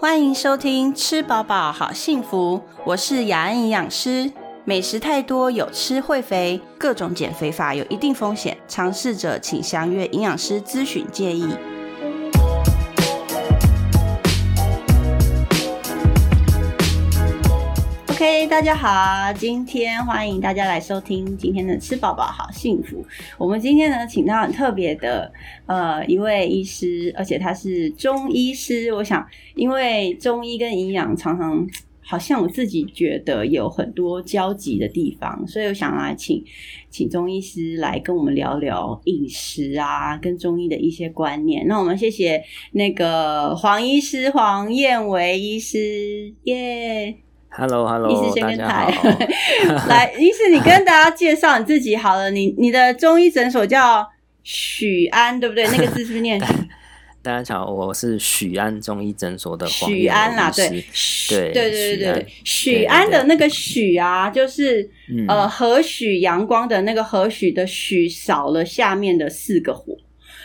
欢迎收听《吃饱饱好幸福》，我是雅安营养师。美食太多，有吃会肥，各种减肥法有一定风险，尝试者请详阅营养师咨询建议。OK，大家好，今天欢迎大家来收听今天的吃饱饱好幸福。我们今天呢，请到很特别的呃一位医师，而且他是中医师。我想，因为中医跟营养常常好像我自己觉得有很多交集的地方，所以我想来请请中医师来跟我们聊聊饮食啊，跟中医的一些观念。那我们谢谢那个黄医师黄燕维医师，耶。Hello，Hello，医师先跟大家台好。来，医师你跟大家介绍你自己好了。你你的中医诊所叫许安，对不对？那个字是不是念 大家好，我是许安中医诊所的许安啦？对，许对对对对许安对，许安的那个许啊，就是嗯呃何许阳光的那个何许的许少了下面的四个火。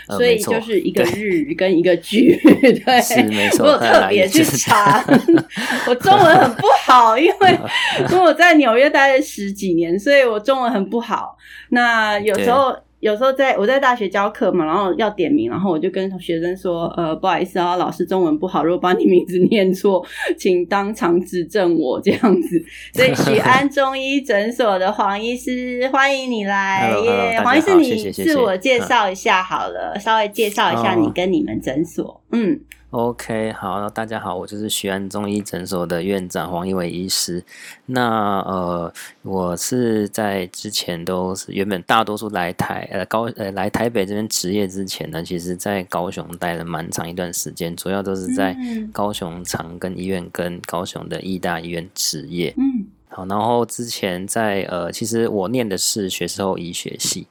所以就是一个对。日跟一个剧，对，是没错我有特别去查，我中文很不好，因为 因为我在纽约待了十几年，所以我中文很不好。那有时候有时候在我在大学教课嘛，然后要点名，然后我就跟学生说，呃，不好意思啊，老师中文不好，如果把你名字念错，请当场指正我这样子。所以许安中医诊所的黄医师，欢迎你来耶！黄医师，你自我介绍一下好了，稍微介绍一下你哦跟你们诊所。嗯，OK，好，大家好，我就是徐安中医诊所的院长黄一伟医师。那呃，我是在之前都是原本大多数来台呃高呃来台北这边执业之前呢，其实在高雄待了蛮长一段时间，主要都是在嗯高雄长庚医院跟高雄的义大医院执业。嗯好，然后之前在呃，其实我念的是学士后医学系。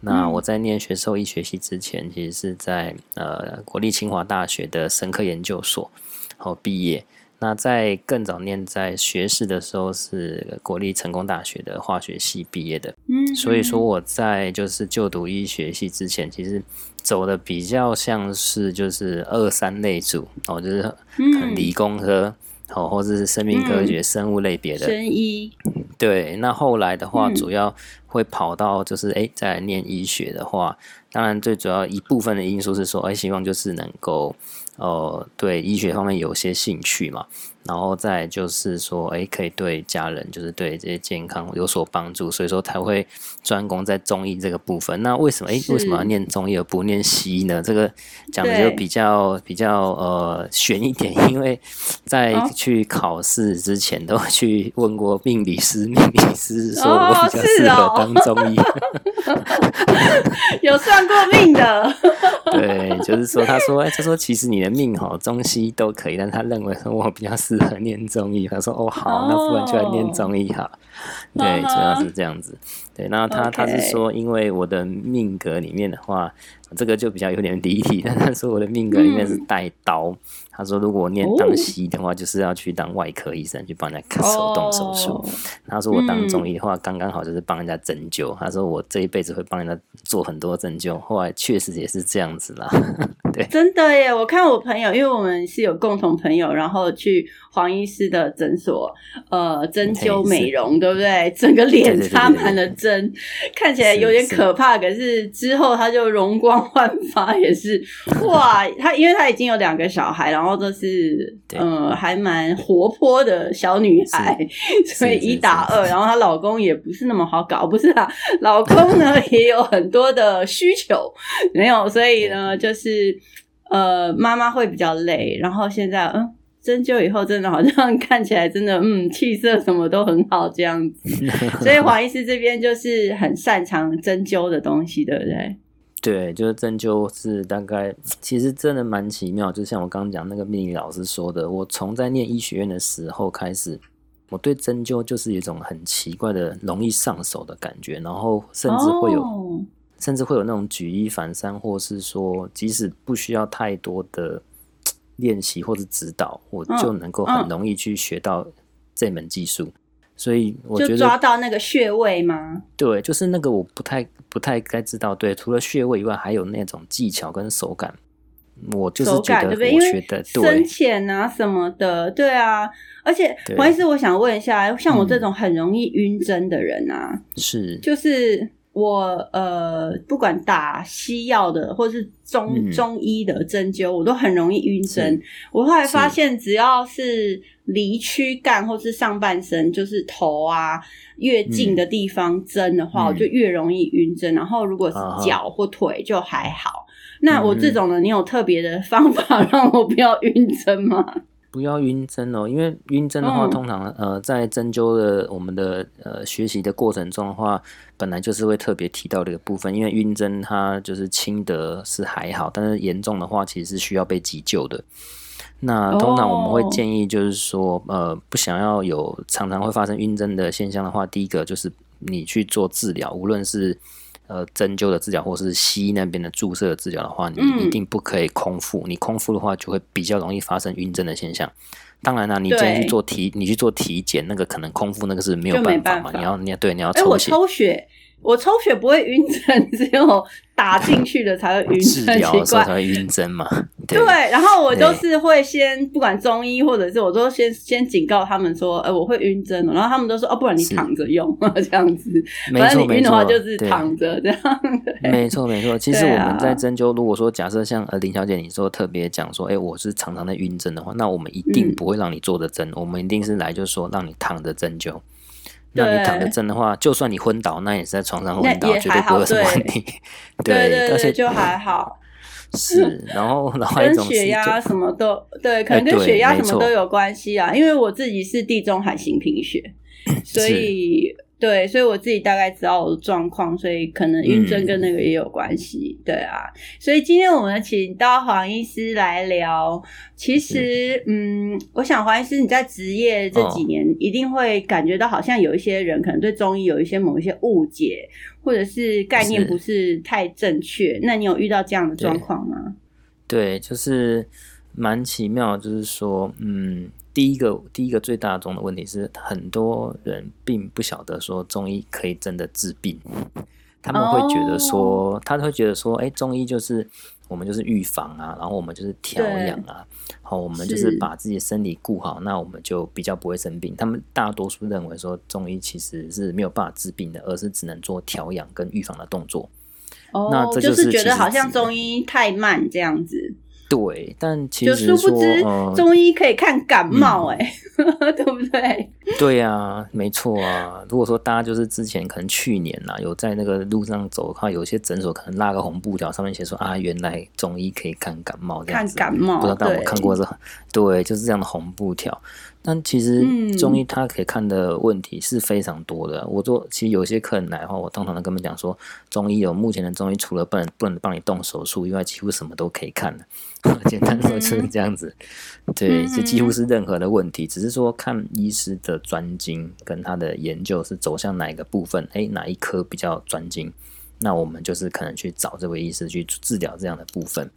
那嗯我在念学士后医学系之前，其实是在呃国立清华大学的生科研究所好毕业。那在更早念在学士的时候，是国立成功大学的化学系毕业的。嗯，所以说我在就是就读医学系之前，其实走的比较像是就是二三类组哦，就是可能理工科。哦，或者是生命科学、生物类别的，生医，对，那后来的话，嗯。主要会跑到就是诶，再来念医学的话，当然最主要一部分的因素是说，诶，希望就是能够呃对医学方面有些兴趣嘛，然后再就是说，诶，可以对家人就是对这些健康有所帮助，所以说才会专攻在中医这个部分。那为什么诶，是为什么要念中医而不念西医呢？这个讲的就比较比较呃悬一点，因为 在哦去考试之前都去问过命理师，命理师说哦我比较适合当中医。有算过命的，对，就是说，他说，哎，他说其实你的命哈，中西都可以，但他认为说我比较适合念中医。他说，哦，好，那不然就来念中医好。对，主要是这样子。对，那他他是说，因为我的命格里面的话，这个就比较有点离题。但他说我的命格里面是带刀。他说，如果我念当西医的话，就是要去当外科医生，去帮人家手动手术。哦他说我当中医的话，刚刚好就是帮人家针灸。他说我这一辈子会帮人家做很多针灸，后来确实也是这样子啦。对真的耶！我看我朋友，因为我们是有共同朋友，然后去黄医师的诊所，呃，针灸美容，对不对？整个脸插满了针，看起来有点是是可怕。可是之后他就容光焕发，也是哇！他因为他已经有两个小孩，然后都是嗯呃还蛮活泼的小女孩，所以一打是二。然后她老公也不是那么好搞，不是啊，老公呢也有很多的需求，没有，所以呢，就是呃，妈妈会比较累，然后现在嗯，针灸以后真的好像 看起来真的嗯，气色什么都很好这样子，所以黄医师这边就是很擅长针灸的东西，对不对？对，就是针灸是大概，其实真的蛮奇妙。就像我刚刚讲那个命理老师说的，我从在念医学院的时候开始，我对针灸就是一种很奇怪的容易上手的感觉，然后甚至会有。哦甚至会有那种举一反三，或是说，即使不需要太多的练习或者指导，我嗯就能够很容易去学到这门技术。所以我觉得抓，到那个穴位吗？对，就是那个我不太不太该知道。对，除了穴位以外，还有那种技巧跟手感。我就是，觉得，我觉为得深，浅啊什么的，对啊。而且对黄医师，我想问一下，像我这嗯种很容易晕针的人啊，是就是我呃，不管打西药的或是中、嗯中医的针灸，我都很容易晕针。我后来发是现，只要是离躯干或是上半身，就是头啊越近的地方针的话，嗯我就越容易晕针。然后如果是脚或腿就还好。那我嗯这种呢，你有特别的方法让我不要晕针吗？不要晕针哦，因为晕针的话，嗯通常呃在针灸的我们的呃学习的过程中的话，本来就是会特别提到这个部分，因为晕针它就是轻的是还好，但是严重的话其实是需要被急救的。那通常我们会哦建议，就是说，呃，不想要有常常会发生晕针的现象的话，第一个就是你去做治疗，无论是呃针灸的治疗，或是西医那边的注射的治疗的话，你嗯一定不可以空腹。你空腹的话，就会比较容易发生晕针的现象。当然啦，你今天去做体，你去做体检，那个可能空腹那个是没有办法嘛。法你要你要对你要抽血，我抽血不会晕针，只有打进去的才会晕治针，奇疗的时候才。会晕针嘛。对对，然后我就是会先不管中医或者是我都先先警告他们说，哎、我会晕针哦，然后他们都说，哦，不然你躺着用 这样子，没反正你错晕的话就是躺着这样。对没错，没错。其实我们在针灸，如果说假设像呃林小姐你说特别讲说，哎、我是常常在晕针的话，那我们一定嗯不会让你坐着针，我们一定是来就是说让你躺着针灸。那你躺着针的话，就算你昏倒，那也是在床上昏倒，也绝对不会有什么问题。对对对，就还好，是，然后 然后血压什么都对，可能跟血压什么都有关系啊。因为我自己是地中海型贫血，所以对，所以我自己大概知道我的状况，所以可能晕针跟那个也有关系。对啊，所以今天我们请到黄医师来聊。其实，嗯，我想黄医师你在职业这几年，一定会感觉到好像有一些人可能对中医有一些某一些误解，或者是概念不是太正确。那你有遇到这样的状况吗？对，就是蛮奇妙，就是说，嗯，第一个第一个最大宗的问题是，很多人并不晓得说中医可以真的治病，他们会觉得说，他会觉得说，哎，中医就是我们就是预防啊，然后我们就是调养啊，好，我们就是是。把自己的身体顾好，那我们就比较不会生病。他们大多数认为说，中医其实是没有办法治病的，而是只能做调养跟预防的动作。哦，那这就就是觉得好像中医太慢这样子，对，但其就实说，殊不知呃，中医可以看感冒、欸哎、对不对？对啊，没错啊。如果说大家就是之前可能去年呐、有在那个路上走的话，有些诊所可能拉个红布条，上面写说啊，原来中医可以看感冒这样看子。感冒，不知道大家有看过这个？对，就是这样的红布条。但其实嗯中医他可以看的问题是非常多的。我做其实有些客人来的话，我通常都跟他们讲说，中医有目前的中医除了不能不能帮你动手术以外，几乎什么都可以看的。简单说就是这样子。对，嗯就几乎是任何的问题，只是说看医师的专精跟他的研究是走向哪一个部分，诶，哪一科比较专精，那我们就是可能去找这位医师去治疗这样的部分。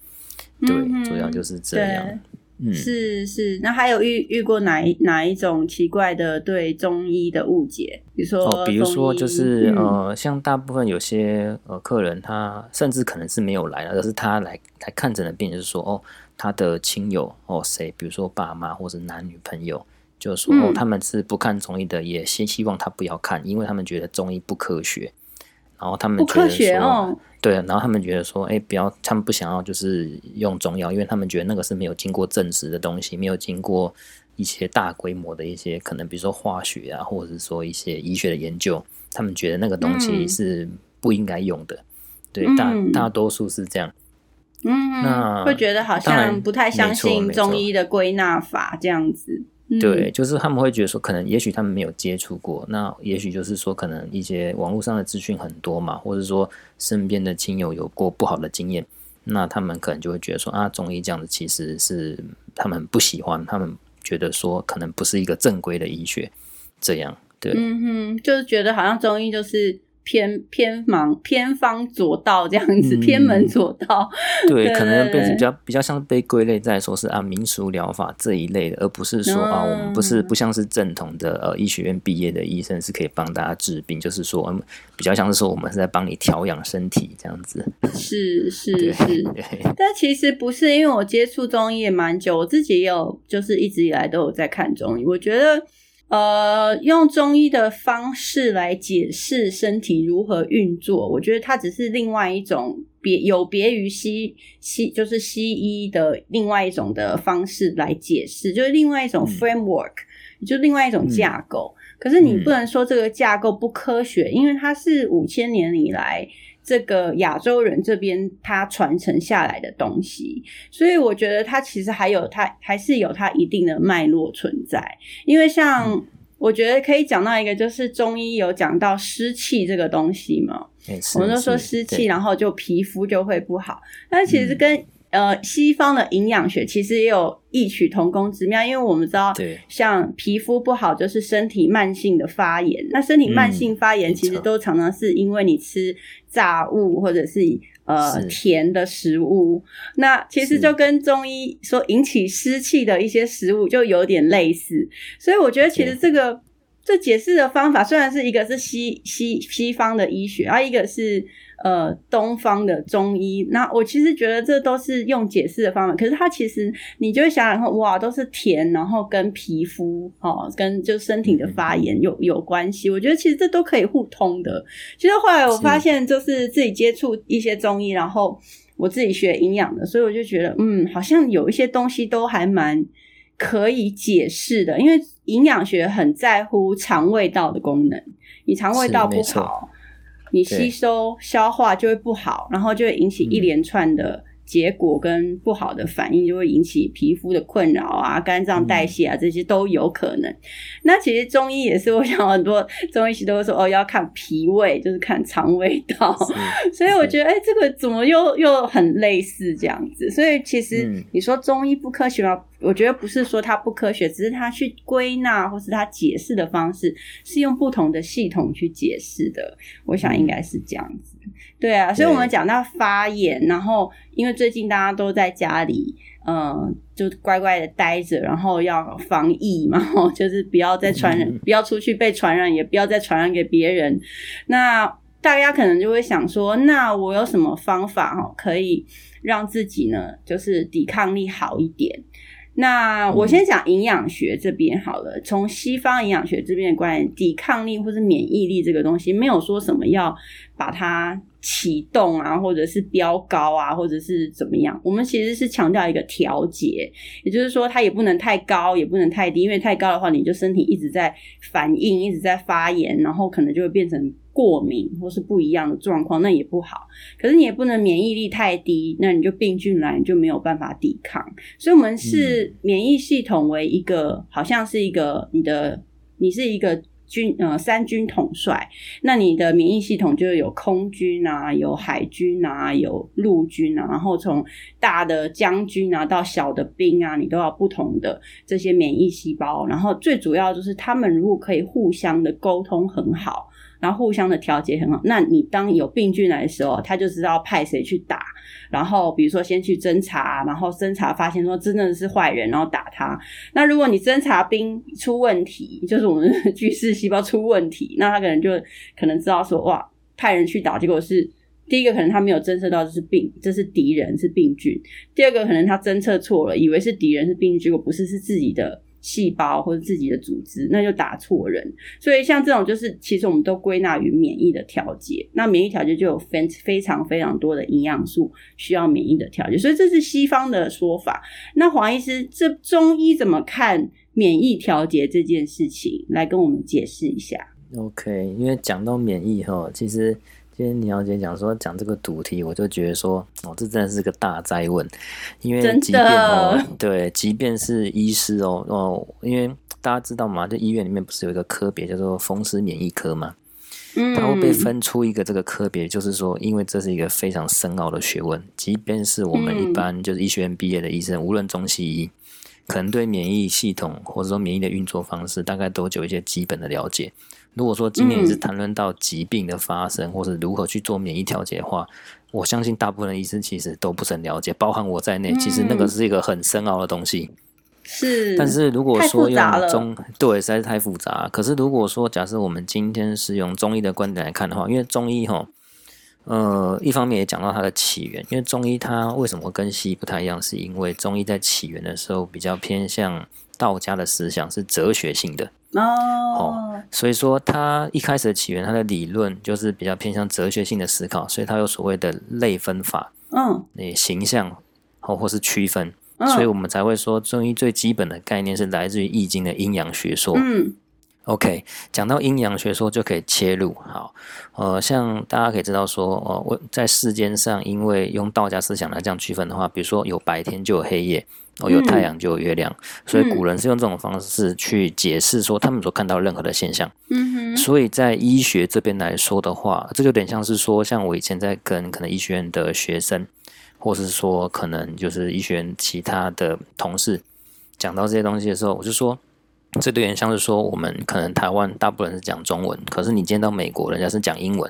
对，嗯主要就是这样。嗯，是是。那还有遇遇过哪一哪一种奇怪的对中医的误解？比如说，哦，比如说就是、嗯呃，像大部分有些呃客人，他甚至可能是没有来的，而是他来来看诊的病人是说，哦，他的亲友哦谁，比如说爸妈或者男女朋友，就说、哦嗯他们是不看中医的，也希希望他不要看，因为他们觉得中医不科学，然后他们不科觉得说学哦，对，然后他们觉得说，哎，不要，他们不想要就是用中药，因为他们觉得那个是没有经过证实的东西，没有经过一些大规模的一些可能，比如说化学啊，或者是说一些医学的研究，他们觉得那个东西嗯是不应该用的。对，大嗯大多数是这样。嗯，那会觉得好像不太相信中医的归纳法这样子。嗯。对，，就是他们会觉得说，可能也许他们没有接触过，那也许就是说，可能一些网络上的资讯很多嘛，或者说身边的亲友有过不好的经验，那他们可能就会觉得说啊，中医这样子其实是他们不喜欢，他们觉得说可能不是一个正规的医学，这样对，嗯哼，就是觉得好像中医就是偏偏盲偏方左道这样子，嗯偏门左道。对，对可能被对比较比较像是被归类在说是啊民俗疗法这一类的，而不是说啊我们不是嗯不像是正统的呃医学院毕业的医生是可以帮大家治病，就是说嗯比较像是说我们是在帮你调养身体这样子。是是是，但其实不是，因为我接触中医也蛮久，我自己也有就是一直以来都有在看中医。我觉得，呃，用中医的方式来解释身体如何运作，我觉得它只是另外一种别有别于西西就是西医的另外一种的方式来解释，就是另外一种嗯。framework，、就另外一种嗯架构。可是你嗯。不能说这个架构不科学，因为它是五千年以来这个亚洲人这边他传承下来的东西，所以我觉得它其实还有它还是有它一定的脉络存在。因为像我觉得可以讲到一个，就是中医有讲到湿气这个东西嘛，我们都说是湿气，然后就皮肤就会不好。但其实嗯跟、呃西方的营养学其实也有异曲同工之妙，因为我们知道，对像皮肤不好就是身体慢性的发炎，那身体慢性发炎嗯其实都常常是因为你吃炸物或者是呃是甜的食物，那其实就跟中医说引起湿气的一些食物就有点类似，所以我觉得其实对这个这解释的方法虽然是一个是西西西方的医学，而一个是呃东方的中医，那我其实觉得这都是用解释的方法，可是它其实你就会想想看，哇，都是甜，然后跟皮肤哦，跟就身体的发炎有有关系，我觉得其实这都可以互通的。其实后来我发现，就是自己接触一些中医，然后我自己学营养的，所以我就觉得，嗯，好像有一些东西都还蛮可以解释的，因为营养学很在乎肠胃道的功能，你肠胃道不好，你吸收消化就会不好，然后就会引起一嗯连串的。结果跟不好的反应就会引起皮肤的困扰啊、肝脏代谢啊，这些都有可能。那其实中医也是，我想很多中医师都会说哦，要看脾胃，就是看肠胃道。所以我觉得，哎、这个怎么又又很类似这样子？所以其实嗯你说中医不科学吗？我觉得不是说它不科学，只是它去归纳或是它解释的方式是用不同的系统去解释的。我想应该是这样子。对啊，所以我们对讲到发炎，然后因为最近大家都在家里，嗯，就乖乖的待着，然后要防疫嘛，就是不要再传染，嗯不要出去被传染，也不要再传染给别人。那大家可能就会想说，那我有什么方法哈，可以让自己呢，就是抵抗力好一点？那我先讲营养学这边好了，从西方营养学这边的观点，抵抗力或是免疫力这个东西，没有说什么要把它启动啊，或者是飙高啊，或者是怎么样。我们其实是强调一个调节，也就是说，它也不能太高，也不能太低，因为太高的话，你就身体一直在反应，一直在发炎，然后可能就会变成过敏或是不一样的状况，那也不好。可是你也不能免疫力太低，那你就病菌来你就没有办法抵抗。所以，我们是免疫系统为一个，好像是一个你的，你是一个军呃三军统帅，那你的免疫系统就有空军啊，有海军啊，有陆军啊，然后从大的将军啊到小的兵啊，你都要不同的这些免疫细胞。然后最主要就是他们如果可以互相的沟通很好。然后互相的调节很好，那你当有病菌来的时候，他就知道派谁去打。然后比如说先去侦查，然后侦查发现说真的是坏人，然后打他。那如果你侦查兵出问题，就是我们的巨噬细胞出问题，那他可能就可能知道说哇，派人去打，结果是第一个可能他没有侦测到这是病，这是敌人是病菌；第二个可能他侦测错了，以为是敌人是病菌，结果不是是自己的。细胞或者自己的组织，那就打错人。所以像这种，就是其实我们都归纳于免疫的调节。那免疫调节就有非非常非常多的营养素需要免疫的调节，所以这是西方的说法。那黄医师，这中医怎么看免疫调节这件事情？来跟我们解释一下。OK，因为讲到免疫哈，其实今天倪小姐讲说讲这个主题，我就觉得说哦，这真的是个大灾问，因为真的即便哦，对，即便是医师哦哦，因为大家知道嘛，就医院里面不是有一个科别叫做风湿免疫科嘛，嗯，它会被分出一个这个科别，就是说，因为这是一个非常深奥的学问，即便是我们一嗯般就是医学院毕业的医生，无论中西医，可能对免疫系统或者说免疫的运作方式，大概都有一些基本的了解。如果说今天是谈论到疾病的发生，或是如何去做免疫调节的话，我相信大部分的医生其实都不是很了解，包含我在内，其实那个是一个很深奥的东西。是，但是如果说用中对实在是太复杂。可是如果说假设我们今天是用中医的观点来看的话，因为中医哈，呃，一方面也讲到它的起源，因为中医它为什么跟西医不太一样，是因为中医在起源的时候比较偏向道家的思想，是哲学性的哦，所以说它一开始的起源，它的理论就是比较偏向哲学性的思考，所以它有所谓的类分法，嗯，那形象或或是区分。所以我们才会说，中医最基本的概念是来自于《易经》的阴阳学说。嗯，OK，讲到阴阳学说就可以切入。好，呃，像大家可以知道说，哦，我在世间上，因为用道家思想来这样区分的话，比如说有白天就有黑夜，哦，有太阳就有月亮，所以古人是用这种方式去解释说他们所看到任何的现象。嗯哼，所以在医学这边来说的话，这就有点像是说，像我以前在跟可能医学院的学生。或是说，可能就是医学院其他的同事讲到这些东西的时候，我就说，这有点像是说，我们可能台湾大部分人是讲中文，可是你见到美国人家是讲英文，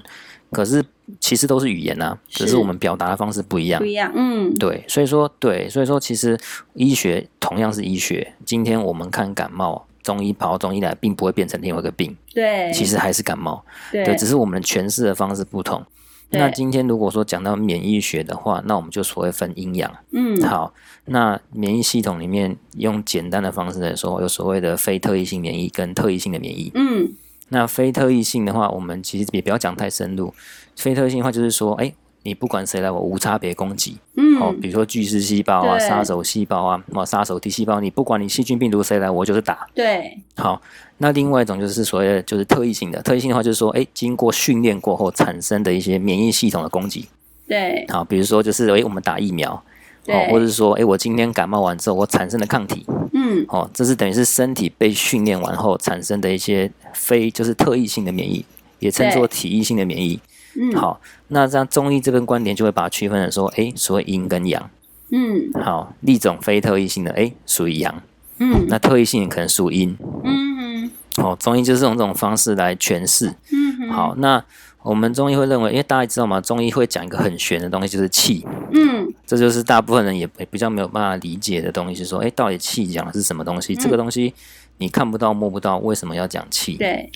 可是其实都是语言呐，只是我们表达的方式不一样，不一样，嗯，对，所以说，对，所以说，其实医学同样是医学，今天我们看感冒，中医跑到中医来，并不会变成另外一个病，对，其实还是感冒，对，只是我们诠释的方式不同。那今天如果说讲到免疫学的话，那我们就所谓分阴阳。嗯，好，那免疫系统里面用简单的方式来说，有所谓的非特异性免疫跟特异性的免疫。嗯，那非特异性的话，我们其实也不要讲太深入。非特异性的话，就是说，哎。你不管谁来，我无差别攻击。嗯，哦，比如说巨噬细胞啊、杀手细胞啊、哦杀手 T 细胞，你不管你细菌病毒谁来，我就是打。对，好，那另外一种就是所谓的就是特异性的，特异性的话就是说，哎，经过训练过后产生的一些免疫系统的攻击。对，好，比如说就是哎，我们打疫苗，哦，或者是说哎，我今天感冒完之后我产生的抗体，嗯，哦，这是等于是身体被训练完后产生的一些非就是特异性的免疫，也称作体异性的免疫。嗯，好，那这样中医这边观点就会把它区分的说，哎，所谓阴跟阳，嗯，好，一种非特异性的，哎，属于阳，嗯，那特异性可能属阴，嗯哼，哦，中医就是用这种方式来诠释，嗯哼，好，那我们中医会认为，因为大家知道吗？中医会讲一个很玄的东西，就是气，嗯，这就是大部分人也也比较没有办法理解的东西，是说，哎，到底气讲的是什么东西？这个东西你看不到摸不到，为什么要讲气？对。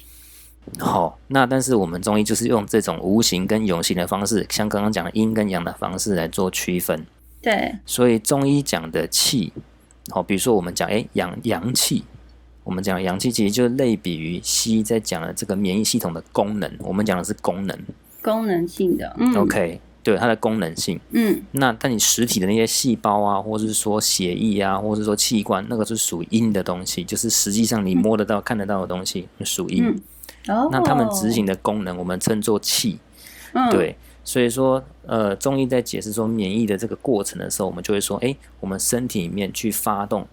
好，那但是我们中医就是用这种无形跟有形的方式，像刚刚讲的阴跟阳的方式来做区分。对，所以中医讲的气，好，比如说我们讲哎阳阳气，我们讲阳气其实就类比于西医在讲的这个免疫系统的功能，我们讲的是功能，功能性的。嗯，OK，对它的功能性。嗯，那但你实体的那些细胞啊，或者是说血液啊，或者是说器官，那个是属阴的东西，就是实际上你摸得到、看得到的东西，属阴。那他们执行的功能，我们称作气，对，所以说，呃，中医在解释说免疫的这个过程的时候，我们就会说，哎，我们身体里面去发动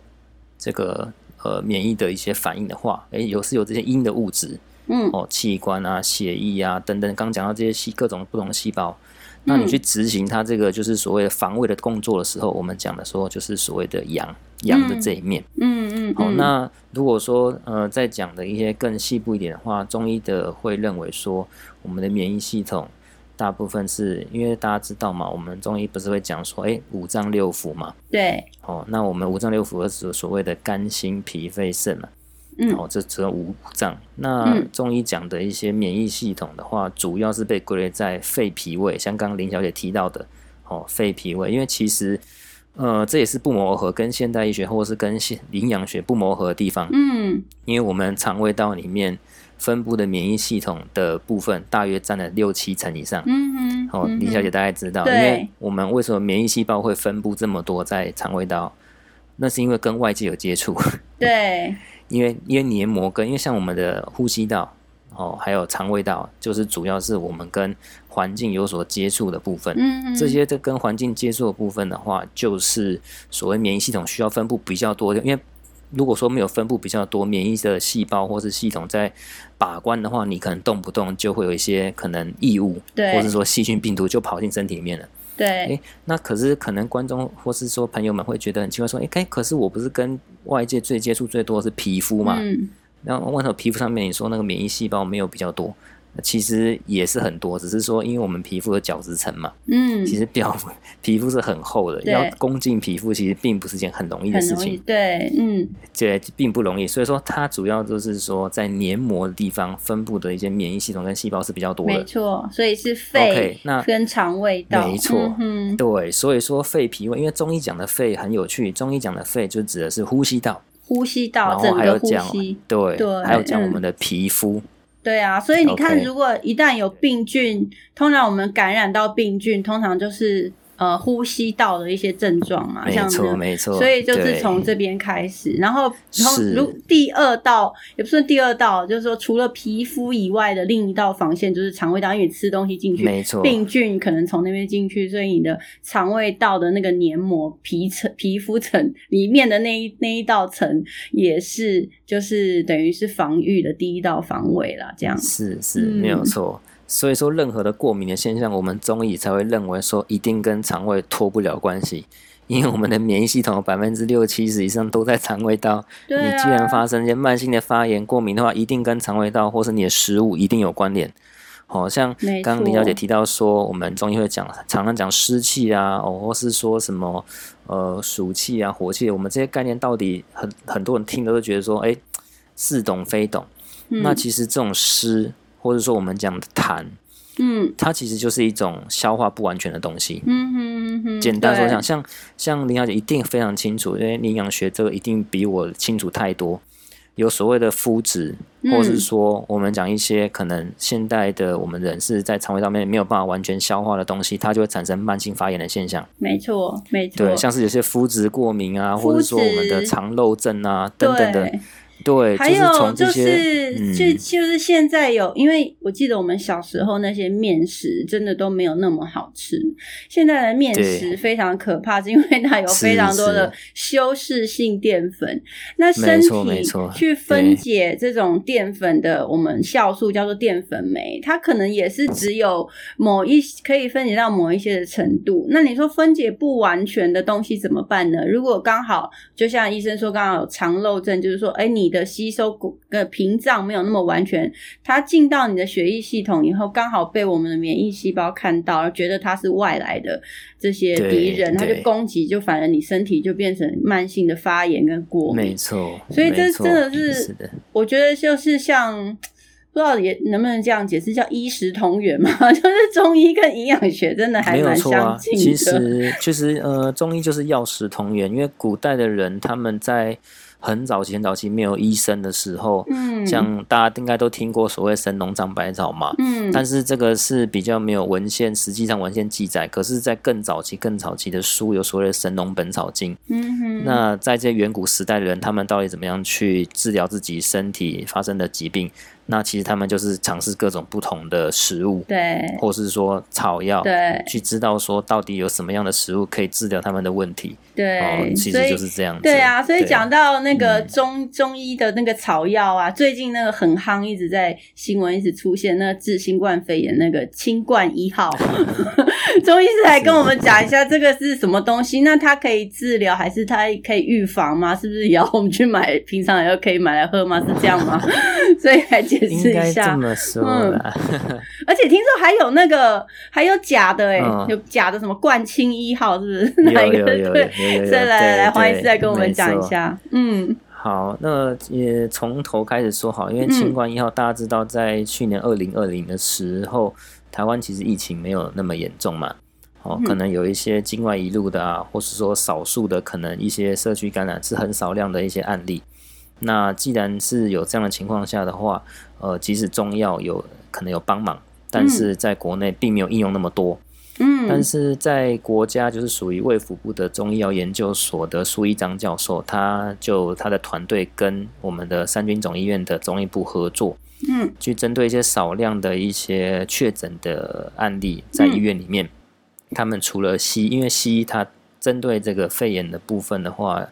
这个呃免疫的一些反应的话，哎，有是有这些阴的物质，嗯，哦，器官啊、血液啊等等，刚讲到这些细各种不同的细胞，那你去执行它这个就是所谓的防卫的工作的时候，我们讲的说就是所谓的阳。阳的这一面，嗯嗯，好，那如果说呃，再讲的一些更细部一点的话，中医的会认为说，我们的免疫系统大部分是因为大家知道嘛，我们中医不是会讲说，哎，五脏六腑嘛，对，哦，那我们五脏六腑是所谓的肝、心、脾、肺、肾嘛，嗯，哦，这只有五脏。那中医讲的一些免疫系统的话，主要是被归类在肺、脾、胃，像刚刚林小姐提到的，哦，肺、脾、胃，因为其实。呃，这也是不谋而合，跟现代医学或者是跟现营养学不谋而合的地方。嗯，因为我们肠胃道里面分布的免疫系统的部分，大约占了六七成以上。嗯哼，哦，林小姐大概知道，因为我们为什么免疫细胞会分布这么多在肠胃道？那是因为跟外界有接触。对，因为因为黏膜跟因为像我们的呼吸道。哦，还有肠胃道，就是主要是我们跟环境有所接触的部分。嗯，嗯这些这跟环境接触的部分的话，就是所谓免疫系统需要分布比较多的。因为如果说没有分布比较多免疫的细胞或是系统在把关的话，你可能动不动就会有一些可能异物，对，或者说细菌病毒就跑进身体里面了。对，诶，那可是可能观众或是说朋友们会觉得很奇怪，说，哎，可是我不是跟外界最接触最多的是皮肤嘛，嗯，然后为什么皮肤上面你说那个免疫细胞没有比较多？其实也是很多，只是说因为我们皮肤有角质层嘛，嗯，其实表 皮肤是很厚的，对要攻进皮肤其实并不是件很容易的事情，对，嗯，这并不容易。所以说它主要就是说在黏膜的地方分布的一些免疫系统跟细胞是比较多的没的。错，所以是肺 OK，那跟肠胃道，没错嗯哼，对，所以说肺脾胃，因为中医讲的肺很有趣，中医讲的肺就指的是呼吸道，呼吸道然后还有讲吸，对，对还有讲我嗯们的皮肤，对啊，所以你看如果一旦有病菌，通常我们感染到病菌，通常就是呃呼吸道的一些症状嘛，没错没错，所以就是从这边开始，然后然后如第二道也不是第二道，就是说除了皮肤以外的另一道防线就是肠胃道，因为你吃东西进去，没错，病菌可能从那边进去，所以你的肠胃道的那个黏膜皮层、皮肤层里面的那一那一道层也是，就是等于是防御的第一道防卫啦，这样。是是嗯没有错。所以说，任何的过敏的现象，我们中医才会认为说一定跟肠胃脱不了关系，因为我们的免疫系统百分之六七十以上都在肠胃道。对啊，你既然发生一些慢性的发炎、过敏的话，一定跟肠胃道或是你的食物一定有关联。好、像刚刚林小姐提到说，我们中医会讲，常常讲湿气啊，哦，或是说什么呃暑气啊、火气，我们这些概念到底很很多人听了都觉得说，哎，似懂非懂。嗯那其实这种湿，或者说我们讲的痰，嗯它其实就是一种消化不完全的东西。嗯哼嗯哼，简单说对讲，像像林小姐一定非常清楚，因为营养学这个一定比我清楚太多。有所谓的肤质，嗯或是说我们讲一些可能现代的我们人是在肠胃上面没有办法完全消化的东西，它就会产生慢性发炎的现象。没错没错，对，像是有些肤质过敏啊，或者说我们的肠漏症啊等等的对，对，还就是有就是、嗯就就是现在有，因为我记得我们小时候那些面食真的都没有那么好吃，现在的面食非常可怕，是因为它有非常多的修饰性淀粉，那身体去分解这种淀粉的我们酵素叫做淀粉酶，它可能也是只有某一可以分解到某一些的程度。那你说分解不完全的东西怎么办呢？如果刚好就像医生说，刚好有肠漏症，就是说，哎，你的吸收骨的屏障没有那么完全，它进到你的血液系统以后，刚好被我们的免疫细胞看到，觉得它是外来的这些敌人，它就攻击，就反而你身体就变成慢性的发炎跟过敏没。错，所以这真的是是的，我觉得就是像。不知道也能不能这样解释，叫医食同源嘛？就是中医跟营养学真的还蛮。相近的。其实其实呃，中医就是药食同源，因为古代的人他们在很早期很早期没有医生的时候，嗯，像大家应该都听过所谓神农尝百草嘛。嗯，但是这个是比较没有文献，实际上文献记载。可是，在更早期、更早期的书有所谓的《神农本草经》。嗯哼，那在这些远古时代的人，他们到底怎么样去治疗自己身体发生的疾病？那其实他们就是尝试各种不同的食物，对或是说草药，对去知道说到底有什么样的食物可以治疗他们的问题。对，哦，其实就是这样子。对啊，所以讲到那个嗯中、中医的那个草药啊，最近那个很夯，一直在新闻一直出现那个治新冠肺炎那个清冠一号，中医师来跟我们讲一下这个是什么东西？那它可以治疗还是它可以预防吗？是不是也要我们去买？平常也要可以买来喝吗？是这样吗？所以来解释应该这一下。么说啦。而且听说还有那个还有假的哎、嗯有假的什么冠清一号是不是？有哪一个有有有对？有有，所以来来黄医师来跟我们讲一下。嗯好，那也从头开始说好，因为嗯清冠一号大家知道，在去年二零二零的时候，台湾其实疫情没有那么严重嘛。哦，嗯可能有一些境外一路的啊，或是说少数的可能一些社区感染是很少量的一些案例。那既然是有这样的情况下的话，呃，即使中药有可能有帮忙，但是在国内并没有应用那么多。嗯，但是在国家就是属于卫福部的中医药研究所的苏一章教授，他就他的团队跟我们的三军总医院的中医部合作，嗯去针对一些少量的一些确诊的案例，在医院里面，他们除了西，因为西医它针对这个肺炎的部分的话。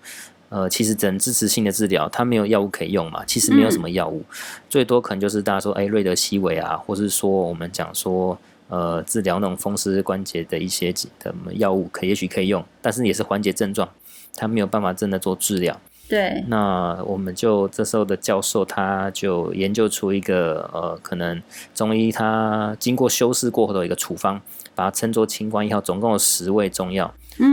呃，其实只能支持性的治疗，它没有药物可以用嘛。其实没有什么药物，最多可能就是大家说，哎，瑞德西韦啊，或是说我们讲说，呃，治疗那种风湿关节的一些的药物，可也许可以用，但是也是缓解症状，它没有办法真的做治疗。对，那我们就这时候的教授他就研究出一个呃，可能中医他经过修饰过后的一个处方，把它称作清冠一号，总共有十味中药。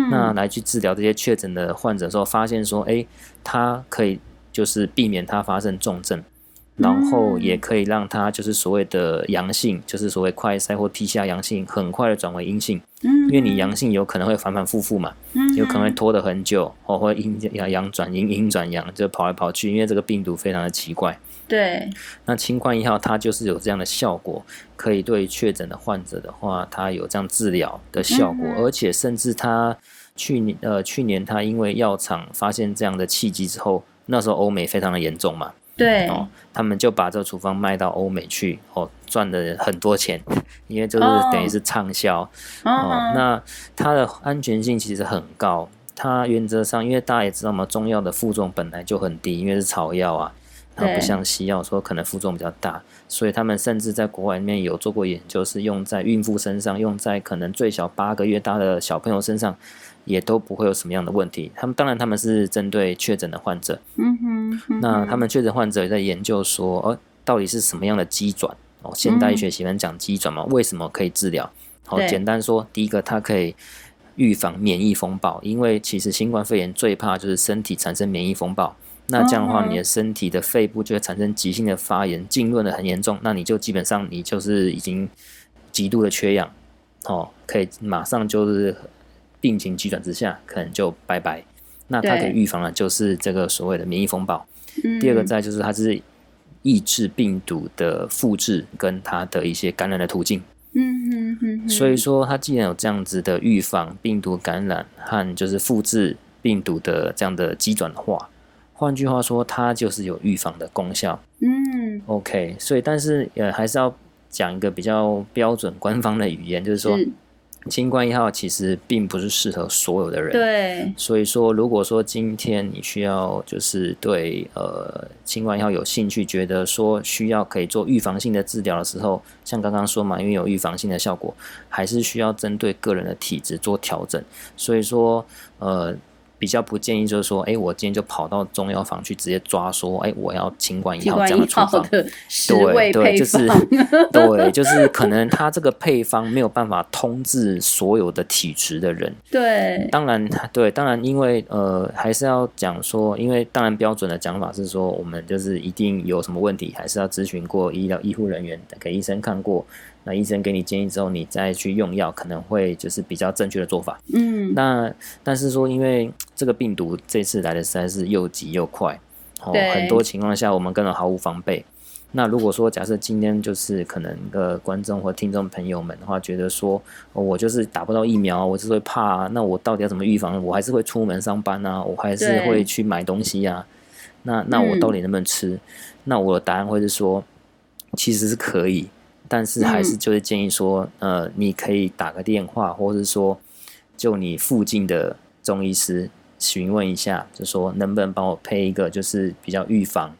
那来去治疗这些确诊的患者时候，发现说，哎，他可以就是避免他发生重症。然后也可以让它就是所谓的阳性，就是所谓快筛或 PCR 阳性，很快的转为阴性。嗯，因为你阳性有可能会反反复复嘛，嗯，有可能会拖得很久，哦，或阴阳转阴，阴转阳，就跑来跑去。因为这个病毒非常的奇怪。对。那清冠一号它就是有这样的效果，可以对确诊的患者的话，它有这样治疗的效果，而且甚至它去年呃去年它因为药厂发现这样的契机之后，那时候欧美非常的严重嘛。对哦，他们就把这个处方卖到欧美去，哦，赚了很多钱，因为就是等于是畅销哦。那它的安全性其实很高，它原则上，因为大家也知道嘛，中药的副作用本来就很低，因为是草药啊，它不像西药说可能副作用比较大，所以他们甚至在国外里面有做过研究，是用在孕妇身上，用在可能最小八个月大的小朋友身上。也都不会有什么样的问题。他们当然他们是针对确诊的患者，嗯哼。那他们确诊患者也在研究说，哦，到底是什么样的机转？哦，现代医学喜欢讲机转嘛？为什么可以治疗？好，简单说，第一个它可以预防免疫风暴，因为其实新冠肺炎最怕就是身体产生免疫风暴。那这样的话，你的身体的肺部就会产生急性的发炎，浸润的很严重，那你就基本上你就是已经极度的缺氧，哦，可以马上就是。病情急转之下，可能就拜拜。那它可以预防的，就是这个所谓的免疫风暴。第二个在就是它是抑制病毒的复制跟它的一些感染的途径。嗯哼哼。所以说，它既然有这样子的预防病毒感染和就是复制病毒的这样的急转的话，换句话说，它就是有预防的功效。嗯。OK，所以但是呃，还是要讲一个比较标准官方的语言，就是说。新冠一号其实并不是适合所有的人，对。所以说，如果说今天你需要就是对呃新冠一号有兴趣，觉得说需要可以做预防性的治疗的时候，像刚刚说嘛，因为有预防性的效果，还是需要针对个人的体质做调整。所以说，呃。比较不建议，就是说，哎，我今天就跑到中药房去直接抓，说，哎，我要清管一号这样的处方。对对，就是 对，就是可能他这个配方没有办法通治所有的体质的人。对，当然，对，当然，因为呃，还是要讲说，因为当然标准的讲法是说，我们就是一定有什么问题，还是要咨询过医疗医护人员，给医生看过。那医生给你建议之后，你再去用药，可能会就是比较正确的做法。嗯，那但是说，因为这个病毒这次来的实在是又急又快，哦，很多情况下我们根本毫无防备。那如果说假设今天就是可能的观众或听众朋友们的话，觉得说我就是打不到疫苗，我就会怕，那我到底要怎么预防？我还是会出门上班啊，我还是会去买东西啊。那那我到底能不能吃？那我的答案会是说，其实是可以。但是还是就是建议说，呃，你可以打个电话，或者是说，就你附近的中医师询问一下，就说能不能帮我配一个就是比较预防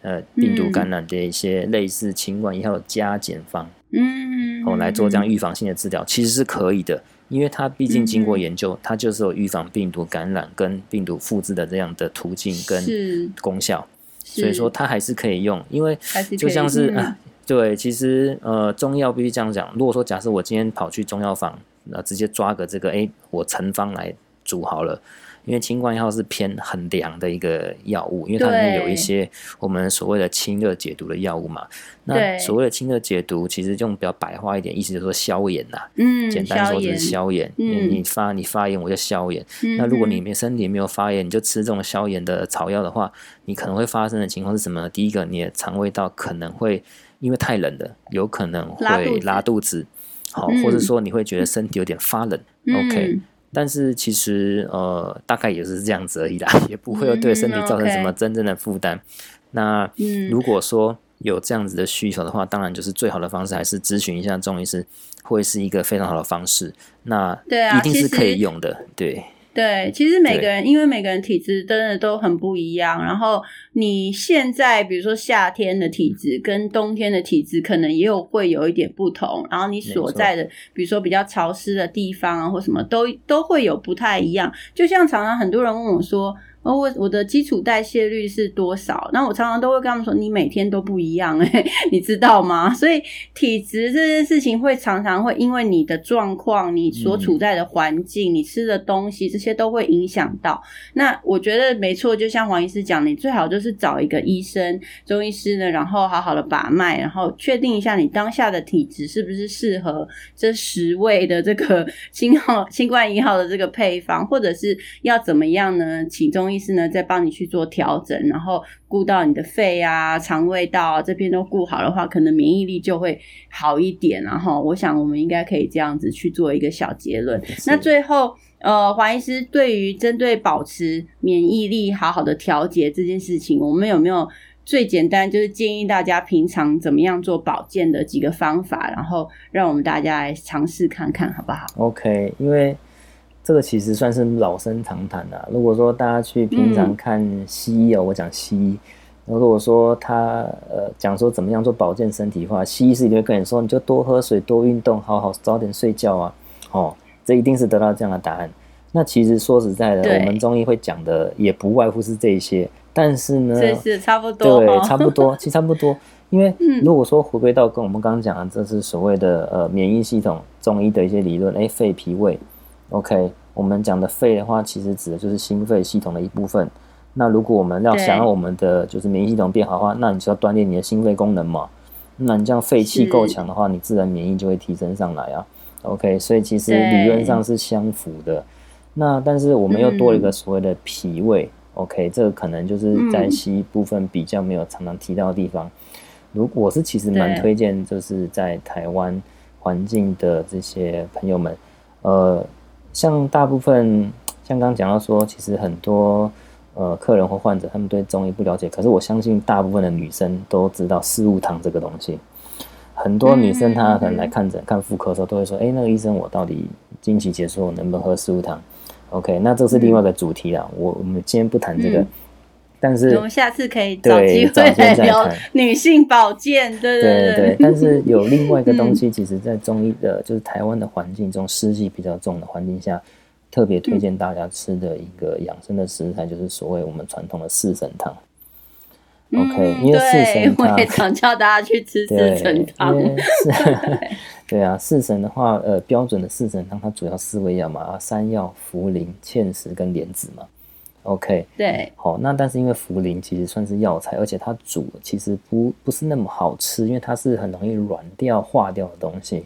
呃病毒感染的一些类似清冠一号的加减方，嗯，哦来做这样预防性的治疗，其实是可以的，因为它毕竟经过研究，它就是有预防病毒感染跟病毒复制的这样的途径跟功效，所以说它还是可以用，因为就像是啊。对，其实呃，中药必须这样讲。如果说假设我今天跑去中药房，那直接抓个这个，哎，我成方来煮好了。因为清冠一号是偏很凉的一个药物，因为它里面有一些我们所谓的清热解毒的药物嘛。那所谓的清热解毒，其实用比较白话一点，意思就是说消炎呐。嗯，简单说就是消炎。嗯，你发你发炎，我就消炎。嗯那如果你没身体没有发炎，你就吃这种消炎的草药的话，你可能会发生的情况是什么呢？第一个，你的肠胃道可能会。因为太冷了，有可能会拉肚子，好，或者说你会觉得身体有点发冷，OK。但是其实呃，大概也是这样子而已啦，也不会对身体造成什么真正的负担。那如果说有这样子的需求的话，当然就是最好的方式还是咨询一下中医师，会是一个非常好的方式。那一定是可以用的，对。对，其实每个人，因为每个人体质真的都很不一样。然后你现在，比如说夏天的体质跟冬天的体质，可能也有会有一点不同。然后你所在的，比如说比较潮湿的地方啊，或什么都都会有不太一样。就像常常很多人问我说。哦，我我的基础代谢率是多少？那我常常都会跟他们说，你每天都不一样，哎，你知道吗？所以体质这件事情会常常会因为你的状况、你所处在的环境、你吃的东西，这些都会影响到。那我觉得没错，就像黄医师讲，你最好就是找一个医生、中医师呢，然后好好的把脉，然后确定一下你当下的体质是不是适合这十位的这个 新号、新冠一号的这个配方，或者是要怎么样呢？请中医。意思呢，再帮你去做调整，然后顾到你的肺啊、肠胃道啊这边都顾好的话，可能免疫力就会好一点。然后，我想我们应该可以这样子去做一个小结论。那最后，呃，黄医师对于针对保持免疫力好好的调节这件事情，我们有没有最简单就是建议大家平常怎么样做保健的几个方法，然后让我们大家来尝试看看好不好？OK，因为。这个其实算是老生常谈了。如果说大家去平常看西医哦，我讲西医，如果说他呃讲说怎么样做保健身体的话，西医是一定会跟你说，你就多喝水、多运动、好好早点睡觉啊。哦，这一定是得到这样的答案。那其实说实在的，我们中医会讲的也不外乎是这些。但是呢，这是差不多，对，差不多，其实差不多。因为如果说回归到跟我们刚刚讲的，这是所谓的呃免疫系统中医的一些理论，哎，肺脾胃。OK，我们讲的肺的话，其实指的就是心肺系统的一部分。那如果我们要想让我们的就是免疫系统变好的话，那你就要锻炼你的心肺功能嘛。那你这样肺气够强的话，你自然免疫就会提升上来啊。OK，所以其实理论上是相符的。那但是我们又多了一个所谓的脾胃。OK，这个可能就是在西医部分比较没有常常提到的地方。如果我是其实蛮推荐，就是在台湾环境的这些朋友们，呃。像大部分，像刚刚讲到说，其实很多呃客人或患者，他们对中医不了解。可是我相信大部分的女生都知道四物汤这个东西。很多女生她可能来看诊看妇科的时候，都会说：“哎，那个医生，我到底经期结束能不能喝四物汤？”OK，那这是另外一个主题了。我我们今天不谈这个。但是我们下次可以找机会来 聊女性保健，对对对。但是有另外一个 东西，其实，在中医的，就是台湾的环境中，湿气比较重的环境下，特别推荐大家吃的一个养生的食材，就是所谓我们传统的四神汤。OK，因为四神汤，我也常叫大家去吃 四神汤。对啊，四神的话，呃，标准的四神汤，它主要四味药嘛，山药、茯苓、芡实跟莲子嘛。OK，对，好，那但是因为茯苓其实算是药材，而且它煮其实不不是那么好吃，因为它是很容易软掉、化掉的东西，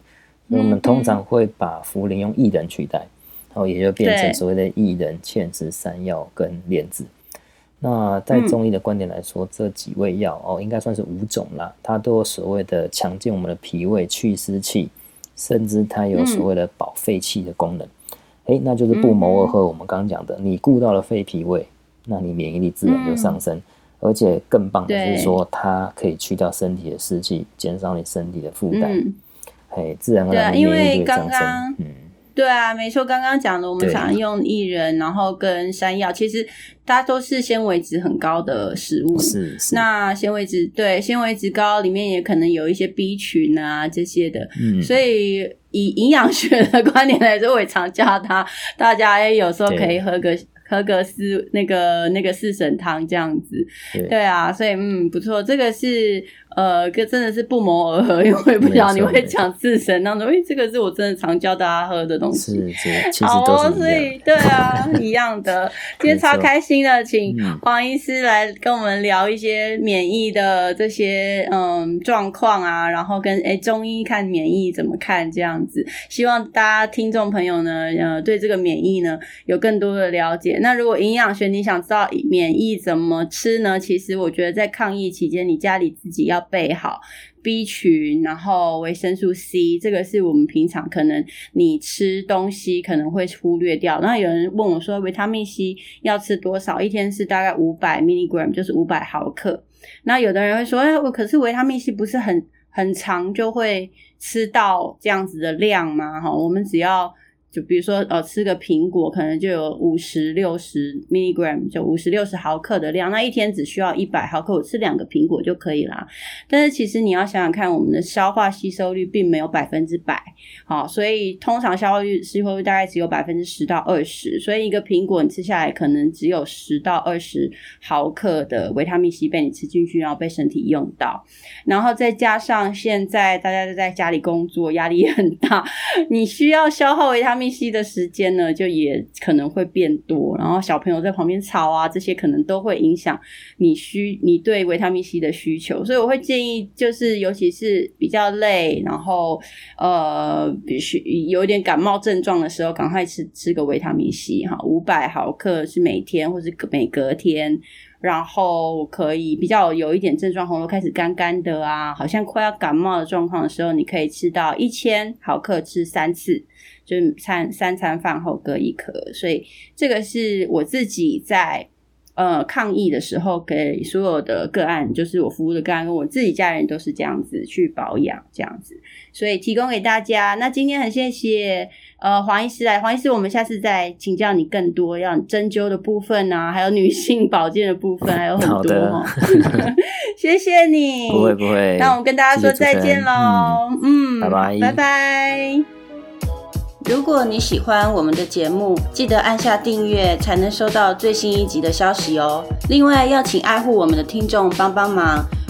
我们通常会把茯苓用薏仁取代，然后也就变成所谓的薏仁、芡实、山药跟莲子。那在中医的观点来说，这几味药哦，应该算是五种啦，它都有所谓的强健我们的脾胃、祛湿气，甚至它有所谓的保肺气的功能。哎，那就是不谋而合。我们刚刚讲的，你顾到了肺脾胃，那你免疫力自然就上升，而且更棒的是说，它可以去掉身体的湿气，减少你身体的负担。嘿，自然而然免疫力上升。嗯。对啊，没错，刚刚讲的，我们常用薏仁，然后跟山药，其实它都是纤维值很高的食物。是是。那纤维值对纤维值高，里面也可能有一些 B 群啊这些的。嗯。所以以营养学的观点来说，我也常教他，大家也有时候可以喝个。喝个四那个那个四神汤这样子，对啊，所以嗯不错，这个是呃，这真的是不谋而合，因为不知道你会讲自身当中，因为这个是我真的常教大家喝的东西，是是，其实都是所以对啊，一样的。今天超开心的，请黄医师来跟我们聊一些免疫的这些嗯状况啊，然后跟哎中医看免疫怎么看这样子，希望大家听众朋友呢，呃，对这个免疫呢有更多的了解。那如果营养学你想知道免疫怎么吃呢？其实我觉得在抗疫期间，你家里自己要备好 B 群，然后维生素 C，这个是我们平常可能你吃东西可能会忽略掉。那有人问我说，维他命 C 要吃多少？一天是大概五百 milligram，就是五百毫克。那有的人会说，哎，我可是维他命 C 不是很很长就会吃到这样子的量吗？哈，我们只要。就比如说，呃，吃个苹果可能就有五十六十 milligram，就五十六十毫克的量，那一天只需要一百毫克，我吃两个苹果就可以啦。但是其实你要想想看，我们的消化吸收率并没有百分之百，好，所以通常消化率吸收率大概只有百分之十到二十，所以一个苹果你吃下来可能只有十到二十毫克的维他命 C 被你吃进去，然后被身体用到，然后再加上现在大家都在家里工作，压力也很大，你需要消耗维他命 C 的时间呢，就也可能会变多。然后小朋友在旁边吵啊，这些可能都会影响你需你对维他命 C 的需求。所以我会建议，就是尤其是比较累，然后呃，必须有一点感冒症状的时候，赶快吃吃个维他命 C 哈，五百毫克是每天或是每隔天。然后可以比较有一点症状，喉咙开始干干的啊，好像快要感冒的状况的时候，你可以吃到一千毫克，吃三次，就是餐三餐饭后各一颗。所以这个是我自己在。呃，抗疫的时候给所有的个案，就是我服务的个案，跟我自己家人都是这样子去保养，这样子，所以提供给大家。那今天很谢谢呃黄医师来，黄医师，我们下次再请教你更多要针灸的部分啊，还有女性保健的部分，还有很多哦。谢谢你，不会不会。那我们跟大家说再见喽，嗯，拜拜，拜拜。如果你喜欢我们的节目，记得按下订阅，才能收到最新一集的消息哦。另外，要请爱护我们的听众帮帮忙。